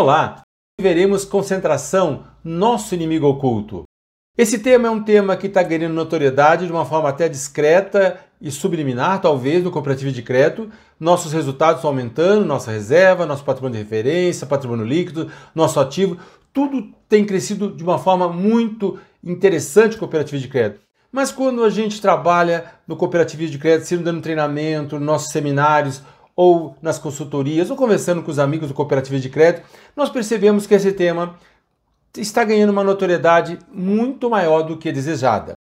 Olá! Veremos concentração, nosso inimigo oculto. Esse tema é um tema que está ganhando notoriedade de uma forma até discreta e subliminar, talvez, no cooperativo de crédito. Nossos resultados estão aumentando, nossa reserva, nosso patrimônio de referência, patrimônio líquido, nosso ativo, tudo tem crescido de uma forma muito interessante no cooperativo de crédito. Mas quando a gente trabalha no cooperativo de crédito, sendo dando treinamento, nossos seminários ou nas consultorias, ou conversando com os amigos do cooperativo de crédito, nós percebemos que esse tema está ganhando uma notoriedade muito maior do que desejada.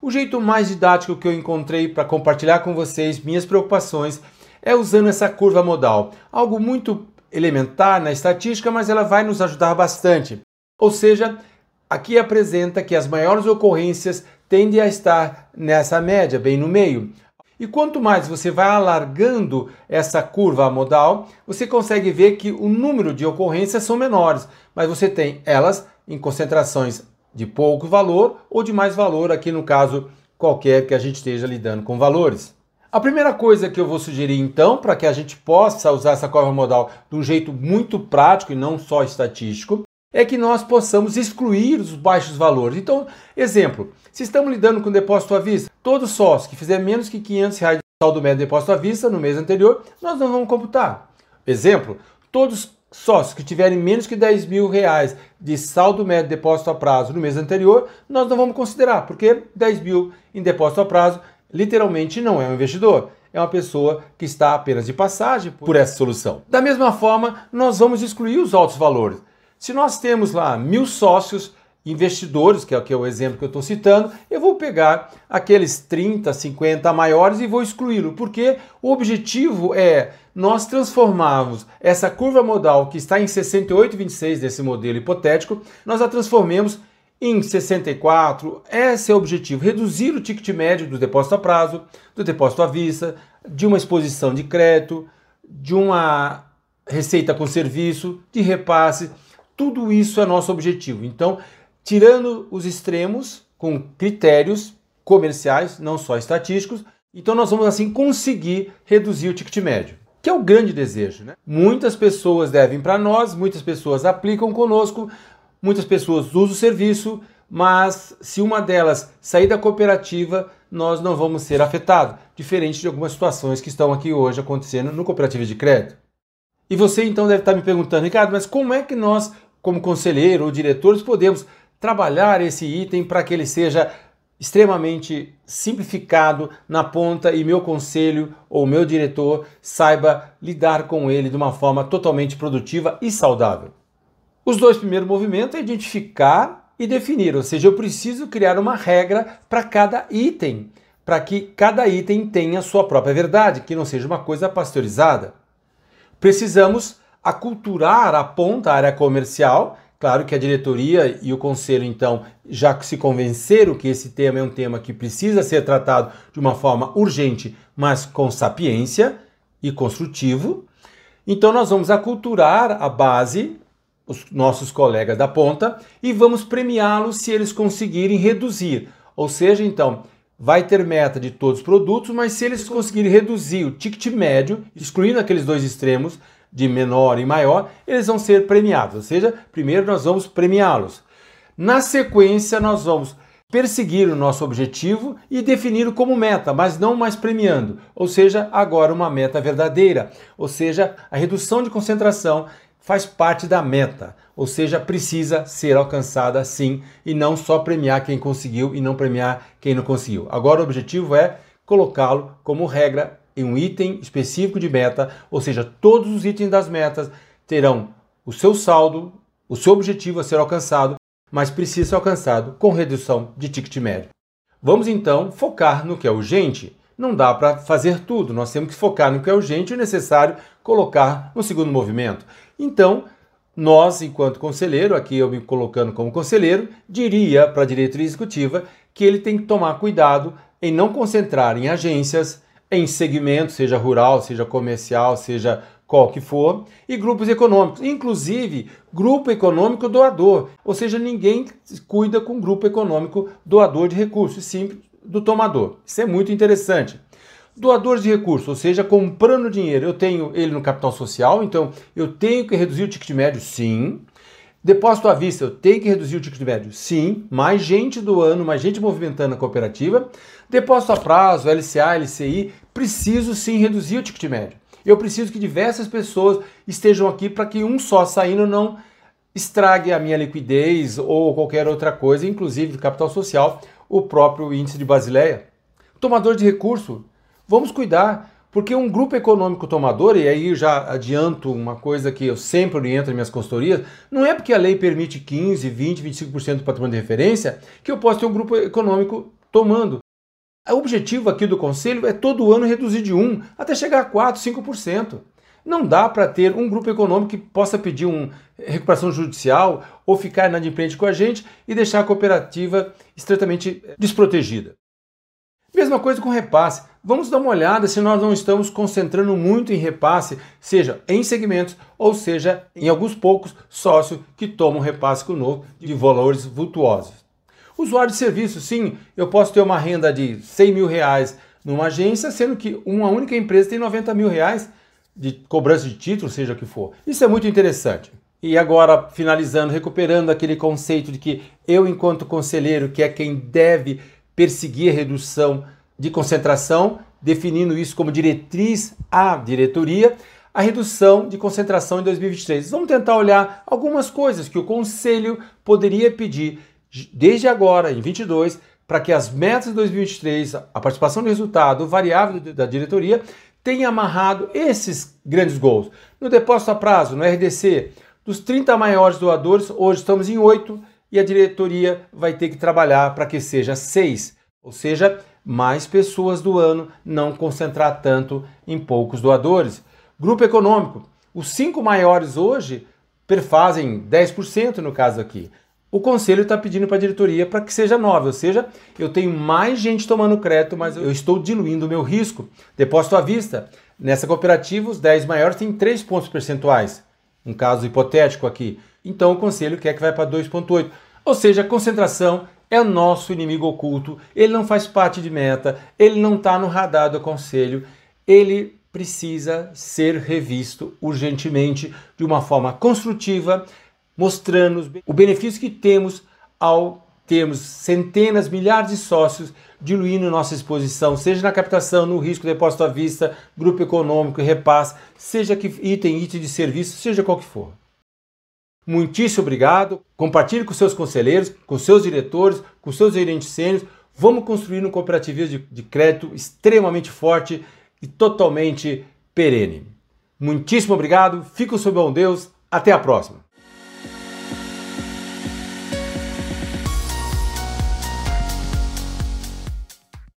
O jeito mais didático que eu encontrei para compartilhar com vocês minhas preocupações é usando essa curva modal, algo muito elementar na estatística, mas ela vai nos ajudar bastante. Ou seja, aqui apresenta que as maiores ocorrências tendem a estar nessa média, bem no meio. E quanto mais você vai alargando essa curva modal, você consegue ver que o número de ocorrências são menores, mas você tem elas em concentrações de pouco valor ou de mais valor, aqui no caso qualquer que a gente esteja lidando com valores. A primeira coisa que eu vou sugerir então, para que a gente possa usar essa curva modal de um jeito muito prático e não só estatístico, é que nós possamos excluir os baixos valores. Então, exemplo, se estamos lidando com depósito à vista, todo sócio que fizer menos que 500 reais de saldo médio de depósito à vista no mês anterior, nós não vamos computar. Exemplo, todos sócios que tiverem menos que 10 mil reais de saldo médio de depósito a prazo no mês anterior, nós não vamos considerar, porque 10 mil em depósito a prazo literalmente não é um investidor. É uma pessoa que está apenas de passagem por essa solução. Da mesma forma, nós vamos excluir os altos valores. Se nós temos lá mil sócios investidores, que é, que é o exemplo que eu estou citando, eu vou pegar aqueles 30, 50 maiores e vou excluí-lo, porque o objetivo é nós transformarmos essa curva modal que está em 68,26 desse modelo hipotético, nós a transformemos em 64. Esse é o objetivo, reduzir o ticket médio do depósito a prazo, do depósito à vista, de uma exposição de crédito, de uma receita com serviço, de repasse, tudo isso é nosso objetivo. Então, tirando os extremos com critérios comerciais, não só estatísticos, então nós vamos assim conseguir reduzir o ticket médio, que é o grande desejo. Né? Muitas pessoas devem para nós, muitas pessoas aplicam conosco, muitas pessoas usam o serviço, mas se uma delas sair da cooperativa, nós não vamos ser afetados, diferente de algumas situações que estão aqui hoje acontecendo no cooperativo de crédito. E você então deve estar me perguntando, Ricardo, mas como é que nós como conselheiro ou diretores, podemos trabalhar esse item para que ele seja extremamente simplificado na ponta e meu conselho ou meu diretor saiba lidar com ele de uma forma totalmente produtiva e saudável. Os dois primeiros movimentos é identificar e definir, ou seja, eu preciso criar uma regra para cada item, para que cada item tenha sua própria verdade, que não seja uma coisa pasteurizada. Precisamos aculturar a ponta, a área comercial. Claro que a diretoria e o conselho, então, já se convenceram que esse tema é um tema que precisa ser tratado de uma forma urgente, mas com sapiência e construtivo. Então, nós vamos aculturar a base, os nossos colegas da ponta, e vamos premiá-los se eles conseguirem reduzir. Ou seja, então, vai ter meta de todos os produtos, mas se eles conseguirem reduzir o ticket médio, excluindo aqueles dois extremos, de menor e maior, eles vão ser premiados. Ou seja, primeiro nós vamos premiá-los. Na sequência, nós vamos perseguir o nosso objetivo e defini-lo como meta, mas não mais premiando. Ou seja, agora uma meta verdadeira. Ou seja, a redução de concentração faz parte da meta, ou seja, precisa ser alcançada sim e não só premiar quem conseguiu e não premiar quem não conseguiu. Agora o objetivo é colocá-lo como regra em um item específico de meta, ou seja, todos os itens das metas terão o seu saldo, o seu objetivo a ser alcançado, mas precisa ser alcançado com redução de ticket médio. Vamos então focar no que é urgente. Não dá para fazer tudo, nós temos que focar no que é urgente e necessário colocar no segundo movimento. Então, nós, enquanto conselheiro, aqui eu me colocando como conselheiro, diria para a diretoria executiva que ele tem que tomar cuidado em não concentrar em agências, em segmento, seja rural, seja comercial, seja qual que for, e grupos econômicos, inclusive grupo econômico doador, ou seja, ninguém cuida com grupo econômico doador de recursos, sim do tomador. Isso é muito interessante. Doadores de recursos, ou seja, comprando dinheiro. Eu tenho ele no capital social, então eu tenho que reduzir o ticket médio, sim. Depósito à vista, eu tenho que reduzir o ticket médio? Sim. Mais gente doando, mais gente movimentando a cooperativa. Depósito a prazo, LCA, LCI, preciso sim reduzir o ticket médio. Eu preciso que diversas pessoas estejam aqui para que um só saindo não estrague a minha liquidez ou qualquer outra coisa, inclusive do capital social, o próprio índice de Basileia. Tomador de recurso, vamos cuidar, porque um grupo econômico tomador, e aí já adianto uma coisa que eu sempre oriento nas minhas consultorias, não é porque a lei permite 15, 20, 25% do patrimônio de referência que eu posso ter um grupo econômico tomando. O objetivo aqui do conselho é todo ano reduzir de 1 até chegar a 4, 5%. Não dá para ter um grupo econômico que possa pedir uma recuperação judicial ou ficar inadimplente com a gente e deixar a cooperativa estritamente desprotegida. Mesma coisa com repasse. Vamos dar uma olhada se nós não estamos concentrando muito em repasse, seja em segmentos ou seja em alguns poucos sócios que tomam repasse conosco de valores vultuosos. Usuário de serviço, sim, eu posso ter uma renda de 100 mil reais numa agência, sendo que uma única empresa tem 90 mil reais de cobrança de título, seja o que for. Isso é muito interessante. E agora, finalizando, recuperando aquele conceito de que eu, enquanto conselheiro, que é quem deve perseguir a redução de concentração, definindo isso como diretriz à diretoria, a redução de concentração em 2023. Vamos tentar olhar algumas coisas que o conselho poderia pedir desde agora, em 22, para que as metas de 2023, a participação de resultado, variável da diretoria, tenha amarrado esses grandes gols. No depósito a prazo, no RDC, dos 30 maiores doadores, hoje estamos em 8 e a diretoria vai ter que trabalhar para que seja 6, ou seja, mais pessoas do ano, não concentrar tanto em poucos doadores. Grupo econômico, os cinco maiores hoje perfazem 10% no caso aqui. O conselho está pedindo para a diretoria para que seja 9, ou seja, eu tenho mais gente tomando crédito, mas eu estou diluindo o meu risco. Depósito à vista. Nessa cooperativa, os 10 maiores têm 3 pontos percentuais. Um caso hipotético aqui. Então o conselho quer que vai para 2,8. Ou seja, a concentração é o nosso inimigo oculto, ele não faz parte de meta, ele não está no radar do conselho, ele precisa ser revisto urgentemente de uma forma construtiva, mostrando o benefício que temos ao termos centenas, milhares de sócios diluindo nossa exposição, seja na captação, no risco, depósito à vista, grupo econômico, repasse, seja que item, item de serviço, seja qual que for. Muitíssimo obrigado. Compartilhe com seus conselheiros, com seus diretores, com seus gerentes sênios. Vamos construir um cooperativismo de, de crédito extremamente forte e totalmente perene. Muitíssimo obrigado. Fico sob bom Deus. Até a próxima.